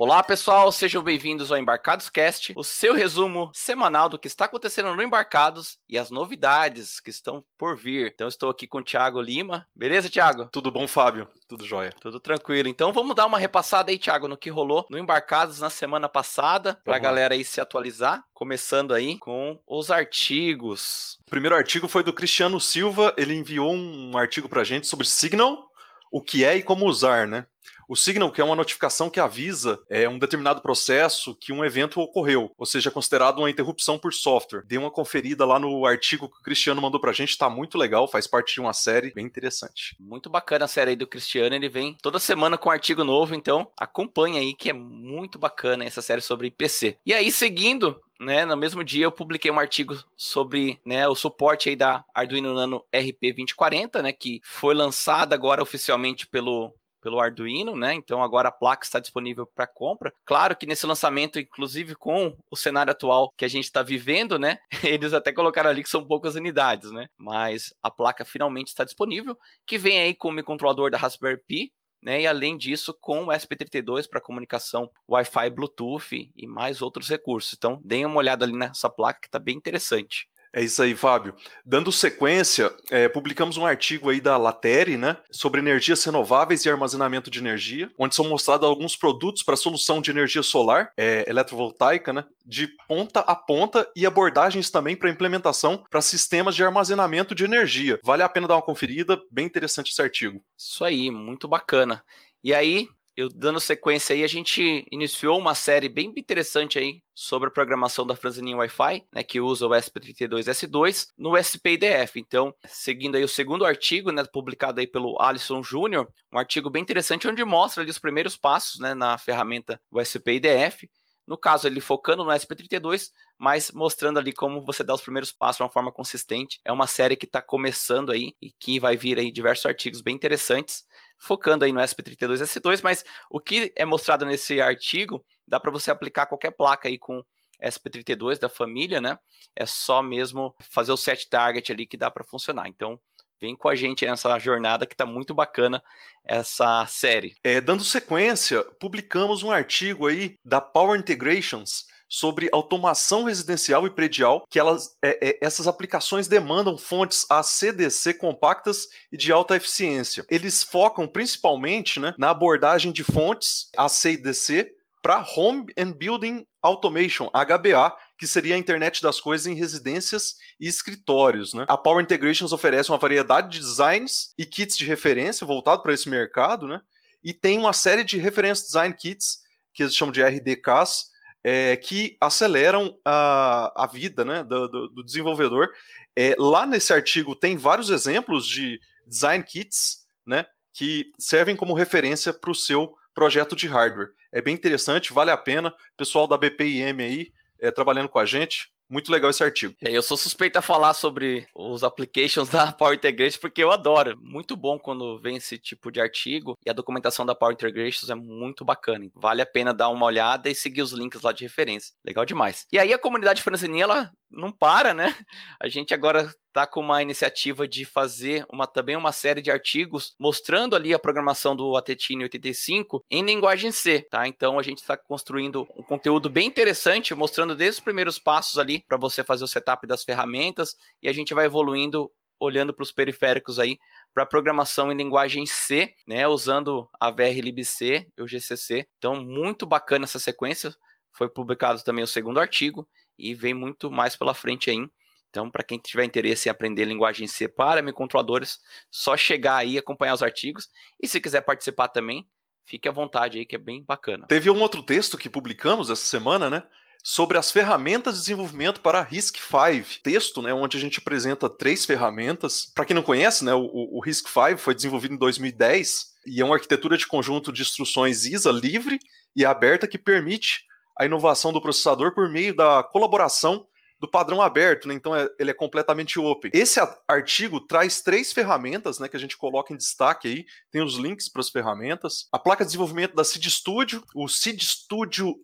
Olá, pessoal, sejam bem-vindos ao Embarcados Cast, o seu resumo semanal do que está acontecendo no Embarcados e as novidades que estão por vir. Então, estou aqui com o Thiago Lima. Beleza, Thiago? Tudo bom, Fábio? Tudo jóia. Tudo tranquilo. Então, vamos dar uma repassada aí, Thiago, no que rolou no Embarcados na semana passada, para a galera aí se atualizar. Começando aí com os artigos. O primeiro artigo foi do Cristiano Silva, ele enviou um artigo para gente sobre Signal, o que é e como usar, né? O Signal, que é uma notificação que avisa é, um determinado processo que um evento ocorreu, ou seja, é considerado uma interrupção por software. Dê uma conferida lá no artigo que o Cristiano mandou pra gente, tá muito legal, faz parte de uma série bem interessante. Muito bacana a série aí do Cristiano, ele vem toda semana com um artigo novo, então acompanha aí que é muito bacana essa série sobre PC. E aí, seguindo, né, no mesmo dia eu publiquei um artigo sobre né, o suporte aí da Arduino Nano RP2040, né, que foi lançada agora oficialmente pelo pelo Arduino, né? Então agora a placa está disponível para compra. Claro que nesse lançamento, inclusive com o cenário atual que a gente está vivendo, né? Eles até colocaram ali que são poucas unidades, né? Mas a placa finalmente está disponível, que vem aí com o controlador da Raspberry Pi, né, e além disso, com o SP32 para comunicação Wi-Fi, Bluetooth e mais outros recursos. Então, deem uma olhada ali nessa placa que está bem interessante. É isso aí, Fábio. Dando sequência, é, publicamos um artigo aí da Latere, né, sobre energias renováveis e armazenamento de energia, onde são mostrados alguns produtos para solução de energia solar, é, eletrovoltaica, né, de ponta a ponta e abordagens também para implementação para sistemas de armazenamento de energia. Vale a pena dar uma conferida, bem interessante esse artigo. Isso aí, muito bacana. E aí, eu dando sequência aí, a gente iniciou uma série bem interessante aí sobre a programação da franzininha Wi-Fi, né, que usa o ESP32S2 no SPIDF. Então, seguindo aí o segundo artigo, né, publicado aí pelo Alisson Júnior, um artigo bem interessante onde mostra ali os primeiros passos, né, na ferramenta USP-IDF. No caso, ele focando no SP32, mas mostrando ali como você dá os primeiros passos de uma forma consistente. É uma série que está começando aí e que vai vir aí diversos artigos bem interessantes focando aí no SP32S2, mas o que é mostrado nesse artigo dá para você aplicar qualquer placa aí com SP32 da família, né? É só mesmo fazer o set target ali que dá para funcionar. Então, vem com a gente nessa jornada que está muito bacana essa série. É, dando sequência, publicamos um artigo aí da Power Integrations sobre automação residencial e predial, que elas, é, é, essas aplicações demandam fontes ACDC compactas e de alta eficiência. Eles focam principalmente né, na abordagem de fontes ACDC para Home and Building Automation, HBA, que seria a internet das coisas em residências e escritórios. Né? A Power Integrations oferece uma variedade de designs e kits de referência voltado para esse mercado, né? e tem uma série de reference design kits, que eles chamam de RDKs, é, que aceleram a, a vida né, do, do, do desenvolvedor. É, lá nesse artigo tem vários exemplos de design kits né, que servem como referência para o seu projeto de hardware. É bem interessante, vale a pena. Pessoal da BPIM aí é, trabalhando com a gente, muito legal esse artigo. Eu sou suspeito a falar sobre os applications da Power Integrations porque eu adoro. Muito bom quando vem esse tipo de artigo e a documentação da Power Integrations é muito bacana. Vale a pena dar uma olhada e seguir os links lá de referência. Legal demais. E aí a comunidade francesinha, ela não para, né? A gente agora está com uma iniciativa de fazer uma, também uma série de artigos mostrando ali a programação do Atetine 85 em linguagem C, tá? Então a gente está construindo um conteúdo bem interessante, mostrando desde os primeiros passos ali para você fazer o setup das ferramentas e a gente vai evoluindo olhando para os periféricos aí para programação em linguagem C, né, usando a VRLibC e o GCC. Então muito bacana essa sequência. Foi publicado também o segundo artigo e vem muito mais pela frente aí. Então, para quem tiver interesse em aprender linguagem C para microcontroladores, só chegar aí e acompanhar os artigos. E se quiser participar também, fique à vontade aí, que é bem bacana. Teve um outro texto que publicamos essa semana, né? Sobre as ferramentas de desenvolvimento para RISC-V. Texto, né, onde a gente apresenta três ferramentas. Para quem não conhece, né, o, o RISC-V foi desenvolvido em 2010 e é uma arquitetura de conjunto de instruções ISA livre e aberta que permite a inovação do processador por meio da colaboração do padrão aberto, né? então é, ele é completamente open. Esse artigo traz três ferramentas né, que a gente coloca em destaque aí, tem os links para as ferramentas. A placa de desenvolvimento da Seed Studio, o Seed Studio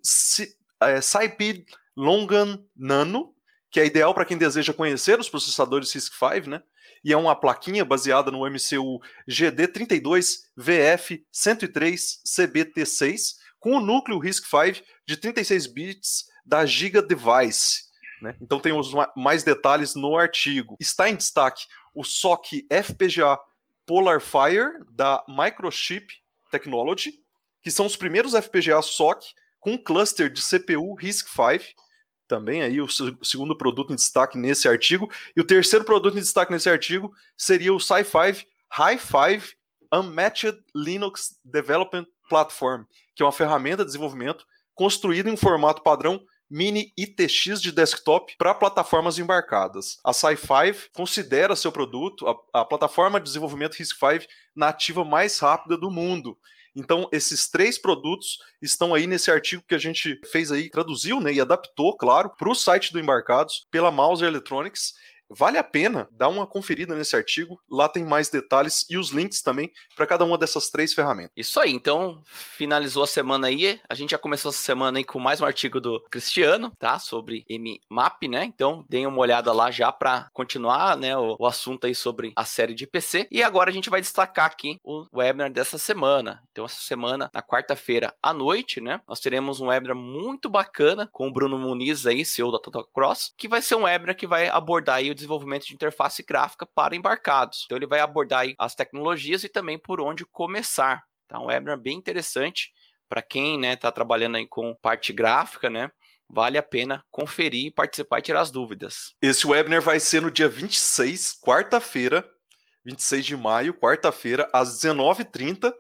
é, Saipid Longan Nano, que é ideal para quem deseja conhecer os processadores RISC-V, né? E é uma plaquinha baseada no MCU GD32VF103CBT6, com o núcleo RISC-V de 36 bits da Giga Device. Né? Então tem os mais detalhes no artigo. Está em destaque o SOC FPGA PolarFire da Microchip Technology, que são os primeiros FPGA SOC com cluster de CPU RISC-V, também aí o segundo produto em destaque nesse artigo, e o terceiro produto em destaque nesse artigo seria o Sci5 High5 Unmatched Linux Development Platform, que é uma ferramenta de desenvolvimento construída em um formato padrão mini ITX de desktop para plataformas embarcadas. A Sci5 considera seu produto a, a plataforma de desenvolvimento RISC-V nativa mais rápida do mundo. Então, esses três produtos estão aí nesse artigo que a gente fez aí, traduziu né, e adaptou, claro, para o site do Embarcados, pela Mouse Electronics. Vale a pena dar uma conferida nesse artigo, lá tem mais detalhes e os links também para cada uma dessas três ferramentas. Isso aí, então finalizou a semana aí, a gente já começou essa semana aí com mais um artigo do Cristiano, tá, sobre MMAP, né, então deem uma olhada lá já para continuar, né, o, o, assunto aí sobre a série de PC, e agora a gente vai destacar aqui o webinar dessa semana, então essa semana, na quarta-feira à noite, né, nós teremos um webinar muito bacana com o Bruno Muniz aí, CEO da Total Cross, que vai ser um webinar que vai abordar aí o desenvolvimento de interface gráfica para embarcados. Então ele vai abordar as tecnologias e também por onde começar. Então, um webinar bem interessante para quem está né, tá trabalhando aí com parte gráfica, né? Vale a pena conferir, participar e tirar as dúvidas. Esse webinar vai ser no dia 26, quarta-feira, 26 de maio, quarta-feira, às 19h30.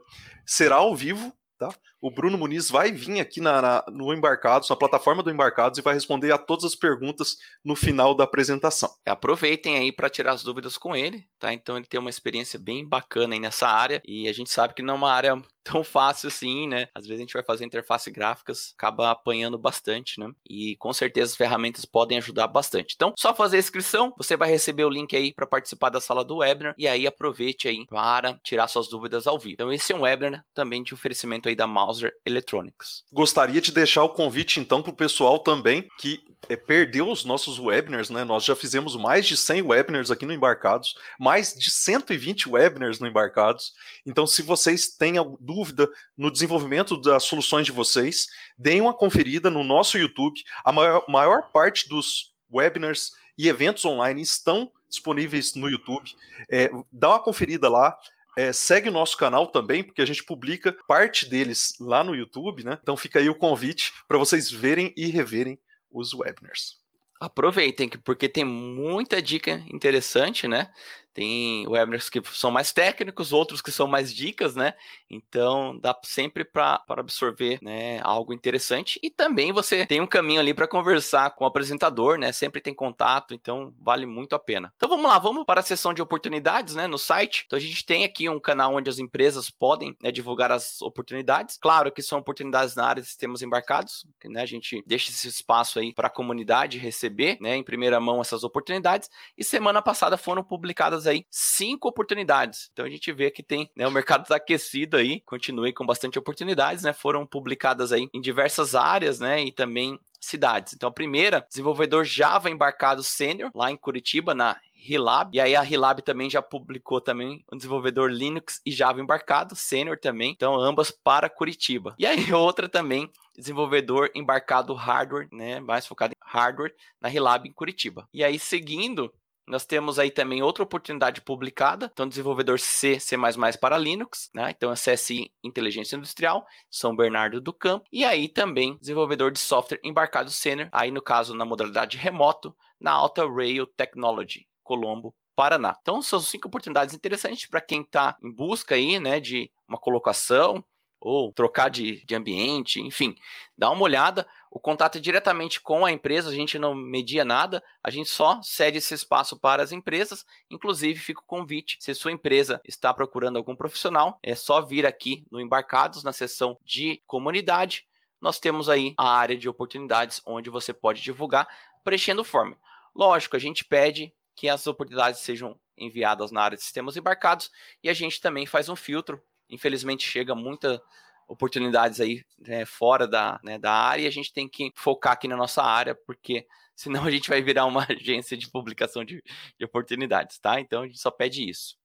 Será ao vivo, tá? O Bruno Muniz vai vir aqui na, na, no Embarcados, na plataforma do Embarcados, e vai responder a todas as perguntas no final da apresentação. Aproveitem aí para tirar as dúvidas com ele, tá? Então ele tem uma experiência bem bacana aí nessa área, e a gente sabe que não é uma área tão fácil assim, né? Às vezes a gente vai fazer interface gráficas, acaba apanhando bastante, né? E com certeza as ferramentas podem ajudar bastante. Então, só fazer a inscrição, você vai receber o link aí para participar da sala do webinar, e aí aproveite aí para tirar suas dúvidas ao vivo. Então esse é um webinar também de oferecimento aí da Mouse Mauser Electronics. Gostaria de deixar o convite então para o pessoal também que é, perdeu os nossos webinars, né? Nós já fizemos mais de 100 webinars aqui no Embarcados, mais de 120 webinars no Embarcados. Então, se vocês têm dúvida no desenvolvimento das soluções de vocês, deem uma conferida no nosso YouTube. A maior, maior parte dos webinars e eventos online estão disponíveis no YouTube. É, dá uma conferida lá. É, segue o nosso canal também, porque a gente publica parte deles lá no YouTube, né? Então fica aí o convite para vocês verem e reverem os webinars. Aproveitem, porque tem muita dica interessante, né? Tem webinars que são mais técnicos, outros que são mais dicas, né? Então dá sempre para absorver né, algo interessante. E também você tem um caminho ali para conversar com o apresentador, né? Sempre tem contato, então vale muito a pena. Então vamos lá, vamos para a seção de oportunidades, né? No site. Então a gente tem aqui um canal onde as empresas podem né, divulgar as oportunidades. Claro que são oportunidades na área de sistemas embarcados, né? A gente deixa esse espaço aí para a comunidade receber, né? Em primeira mão essas oportunidades. E semana passada foram publicadas aí cinco oportunidades. Então a gente vê que tem, né, o mercado está aquecido aí, continue com bastante oportunidades, né? Foram publicadas aí em diversas áreas, né? E também cidades. Então a primeira, desenvolvedor Java embarcado sênior lá em Curitiba na Hilab. E aí a Hilab também já publicou também um desenvolvedor Linux e Java embarcado, sênior também. Então ambas para Curitiba. E aí outra também, desenvolvedor embarcado hardware, né, mais focado em hardware na Hilab em Curitiba. E aí seguindo, nós temos aí também outra oportunidade publicada, então desenvolvedor C, C++ para Linux, né? Então é CSI Inteligência Industrial, São Bernardo do Campo, e aí também desenvolvedor de software embarcado sênior, aí no caso na modalidade remoto, na Alta Rail Technology, Colombo, Paraná. Então são cinco oportunidades interessantes para quem está em busca aí, né, de uma colocação ou trocar de, de ambiente, enfim, dá uma olhada. O contato é diretamente com a empresa, a gente não media nada, a gente só cede esse espaço para as empresas. Inclusive, fica o convite: se sua empresa está procurando algum profissional, é só vir aqui no Embarcados, na seção de comunidade. Nós temos aí a área de oportunidades onde você pode divulgar preenchendo o form. Lógico, a gente pede que as oportunidades sejam enviadas na área de sistemas embarcados e a gente também faz um filtro Infelizmente chega muita oportunidades aí né, fora da, né, da área e a gente tem que focar aqui na nossa área, porque senão a gente vai virar uma agência de publicação de, de oportunidades, tá? Então a gente só pede isso.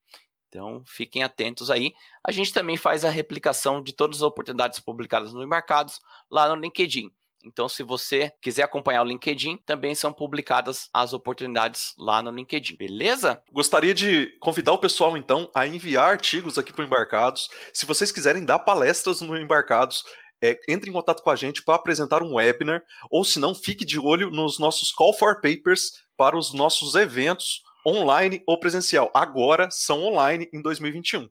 Então, fiquem atentos aí. A gente também faz a replicação de todas as oportunidades publicadas no Embarcados lá no LinkedIn. Então, se você quiser acompanhar o LinkedIn, também são publicadas as oportunidades lá no LinkedIn, beleza? Gostaria de convidar o pessoal, então, a enviar artigos aqui para o Embarcados. Se vocês quiserem dar palestras no Embarcados, é, entre em contato com a gente para apresentar um webinar, ou se não, fique de olho nos nossos Call for Papers para os nossos eventos online ou presencial. Agora são online em 2021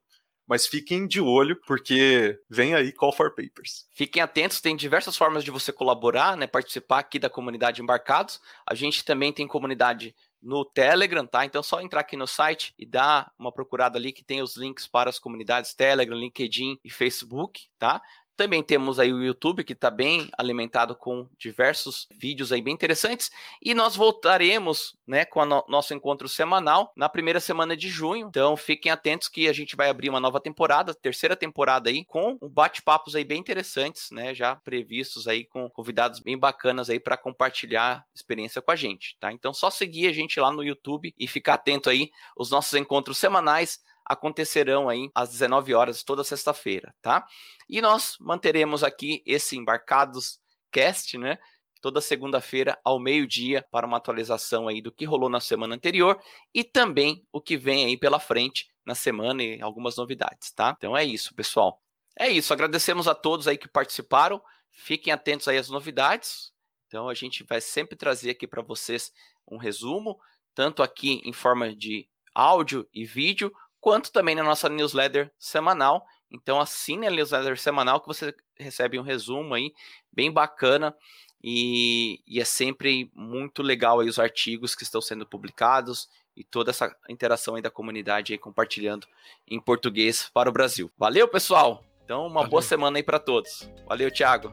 mas fiquem de olho, porque vem aí Call for Papers. Fiquem atentos, tem diversas formas de você colaborar, né, participar aqui da comunidade Embarcados. A gente também tem comunidade no Telegram, tá? Então é só entrar aqui no site e dar uma procurada ali que tem os links para as comunidades Telegram, LinkedIn e Facebook, tá? Também temos aí o YouTube, que está bem alimentado com diversos vídeos aí bem interessantes. E nós voltaremos né, com o no nosso encontro semanal na primeira semana de junho. Então fiquem atentos que a gente vai abrir uma nova temporada, terceira temporada aí, com bate-papos aí bem interessantes, né? Já previstos aí com convidados bem bacanas aí para compartilhar experiência com a gente, tá? Então só seguir a gente lá no YouTube e ficar atento aí os nossos encontros semanais acontecerão aí às 19 horas toda sexta-feira, tá? E nós manteremos aqui esse Embarcados Cast, né? Toda segunda-feira ao meio-dia para uma atualização aí do que rolou na semana anterior e também o que vem aí pela frente na semana e algumas novidades, tá? Então é isso, pessoal. É isso, agradecemos a todos aí que participaram. Fiquem atentos aí às novidades. Então a gente vai sempre trazer aqui para vocês um resumo, tanto aqui em forma de áudio e vídeo, quanto também na nossa newsletter semanal. Então assine a newsletter semanal que você recebe um resumo aí bem bacana e, e, é sempre muito legal aí os artigos que estão sendo publicados e toda essa interação aí da comunidade aí compartilhando em português para o Brasil. Valeu, pessoal! Então, uma Valeu. boa semana aí para todos. Valeu, Thiago.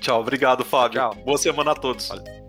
Tchau, obrigado, Fábio. Tchau. Boa semana a todos. Valeu.